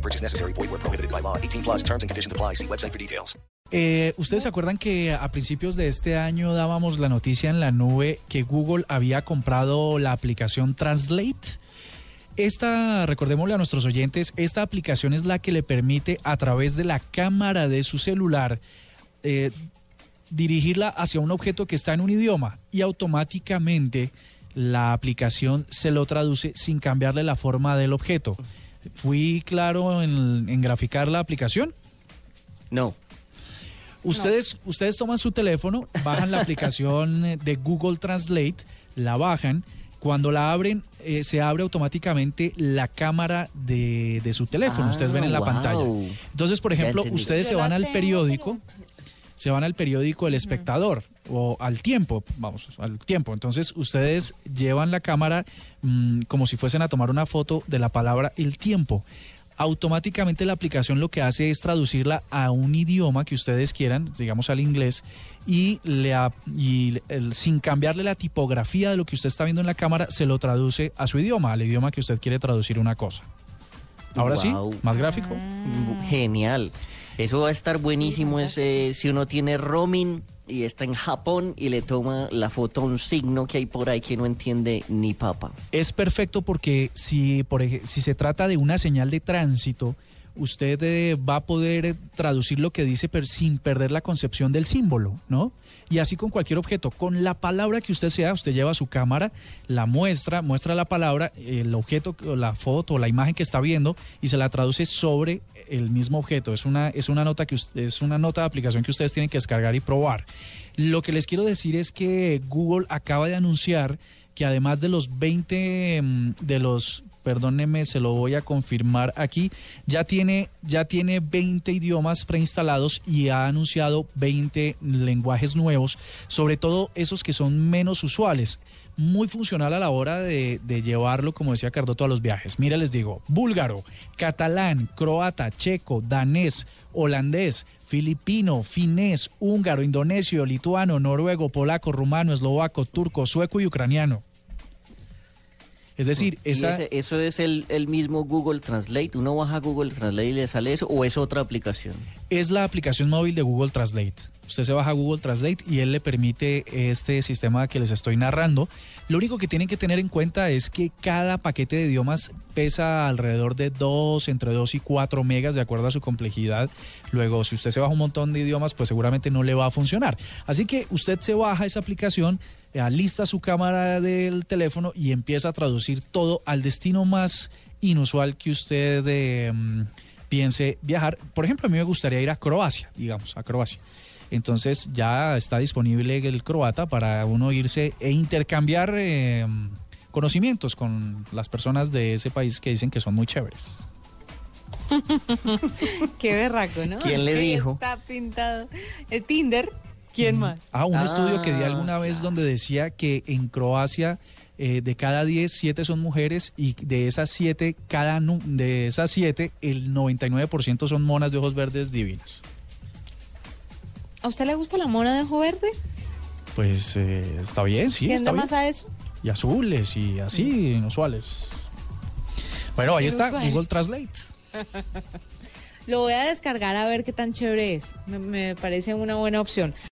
No purchase necessary. Void where prohibited by law. 18 plus terms and conditions apply. See website for details. ¿Ustedes se acuerdan que a principios de este año dábamos la noticia en la nube que Google había comprado la aplicación Translate? Esta, recordémosle a nuestros oyentes, esta aplicación es la que le permite a través de la cámara de su celular eh, dirigirla hacia un objeto que está en un idioma y automáticamente la aplicación se lo traduce sin cambiarle la forma del objeto. ¿Fui claro en, en graficar la aplicación? No. Ustedes, ustedes toman su teléfono, bajan la aplicación de Google Translate, la bajan. Cuando la abren, eh, se abre automáticamente la cámara de, de su teléfono. Ah, ustedes ven en la wow. pantalla. Entonces, por ejemplo, ustedes se van al periódico, pero- se van al periódico El Espectador o al tiempo, vamos, al tiempo. Entonces, ustedes llevan la cámara mm, como si fuesen a tomar una foto de la palabra el tiempo. Automáticamente la aplicación lo que hace es traducirla a un idioma que ustedes quieran, digamos al inglés, y, le a- y el- sin cambiarle la tipografía de lo que usted está viendo en la cámara, se lo traduce a su idioma, al idioma que usted quiere traducir una cosa. Ahora Wow. sí, más gráfico. Genial. Eso va a estar buenísimo es, eh, si uno tiene roaming y está en Japón y le toma la foto a un signo que hay por ahí que no entiende ni papa. Es perfecto porque si, por si se trata de una señal de tránsito, usted eh, va a poder eh, traducir lo que dice pero sin perder la concepción del símbolo, ¿no? Y así con cualquier objeto, con la palabra que usted sea, usted lleva su cámara, la muestra, muestra la palabra, el objeto, la foto, la imagen que está viendo y se la traduce sobre el mismo objeto. Es una, es una nota que es una nota de aplicación que ustedes tienen que descargar y probar. Lo que les quiero decir es que Google acaba de anunciar que además de los 20 mm, de los perdóneme, se lo voy a confirmar aquí, ya tiene ya tiene 20 idiomas preinstalados y ha anunciado 20 lenguajes nuevos, sobre todo esos que son menos usuales. Muy funcional a la hora de, de llevarlo, como decía Cardoto, a los viajes. Mira, les digo, búlgaro, catalán, croata, checo, danés, holandés, filipino, finés, húngaro, indonesio, lituano, noruego, polaco, rumano, eslovaco, turco, sueco y ucraniano. Es decir, ¿Y esa, ese- ¿Eso es el, el mismo Google Translate? ¿Uno baja Google Translate y le sale eso o es otra aplicación? es la aplicación móvil de Google Translate. Usted se baja Google Translate y él le permite este sistema que les estoy narrando. Lo único que tienen que tener en cuenta es que cada paquete de idiomas pesa alrededor de 2, entre 2 y 4 megas de acuerdo a su complejidad. Luego, si usted se baja un montón de idiomas, pues seguramente no le va a funcionar. Así que usted se baja esa aplicación, eh, alista su cámara del teléfono y empieza a traducir todo al destino más inusual que usted mm, piense viajar. Por ejemplo, a mí me gustaría ir a Croacia, digamos, a Croacia. Entonces ya está disponible el croata para uno irse e intercambiar eh, conocimientos con las personas de ese país que dicen que son muy chéveres. Qué berraco, ¿no? ¿Quién le dijo? Está pintado. El Tinder. ¿Quién más? Ah, un Ah, estudio que di alguna vez claro. donde decía que en Croacia eh, de cada 10, 7 son mujeres y de esas 7, cada de esas 7, el 99% son monas de ojos verdes divinas. ¿A usted le gusta la mona de ojo verde? Pues eh, está bien, sí, ¿Quién está da bien. más a eso? Y azules y así, inusuales. Bueno, ahí está. Google Translate. Lo voy a descargar a ver qué tan chévere es. Me, me parece una buena opción.